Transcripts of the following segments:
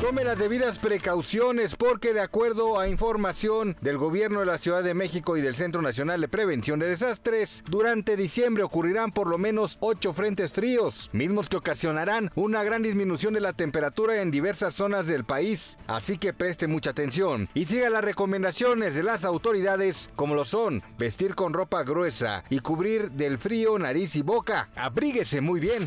Tome las debidas precauciones porque de acuerdo a información del gobierno de la Ciudad de México y del Centro Nacional de Prevención de Desastres, durante diciembre ocurrirán por lo menos ocho frentes fríos, mismos que ocasionarán una gran disminución de la temperatura en diversas zonas del país. Así que preste mucha atención y siga las recomendaciones de las autoridades como lo son vestir con ropa gruesa y cubrir del frío nariz y boca. Abríguese muy bien.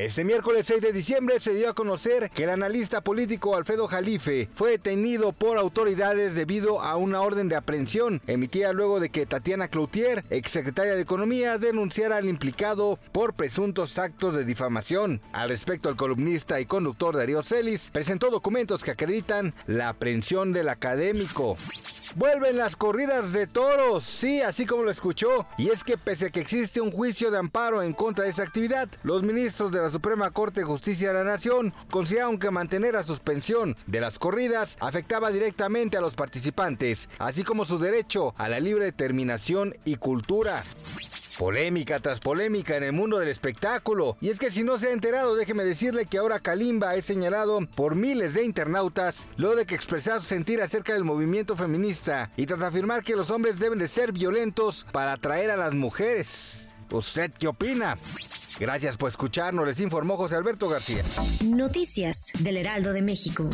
Este miércoles 6 de diciembre se dio a conocer que el analista político Alfredo Jalife fue detenido por autoridades debido a una orden de aprehensión emitida luego de que Tatiana Cloutier, exsecretaria de Economía, denunciara al implicado por presuntos actos de difamación. Al respecto, el columnista y conductor Darío Celis presentó documentos que acreditan la aprehensión del académico. Vuelven las corridas de toros, sí, así como lo escuchó. Y es que pese a que existe un juicio de amparo en contra de esa actividad, los ministros de la Suprema Corte de Justicia de la Nación consideraron que mantener la suspensión de las corridas afectaba directamente a los participantes, así como su derecho a la libre determinación y cultura. Polémica tras polémica en el mundo del espectáculo. Y es que si no se ha enterado, déjeme decirle que ahora Kalimba es señalado por miles de internautas luego de que expresara su sentir acerca del movimiento feminista y tras afirmar que los hombres deben de ser violentos para atraer a las mujeres. ¿Usted qué opina? Gracias por escucharnos, les informó José Alberto García. Noticias del Heraldo de México.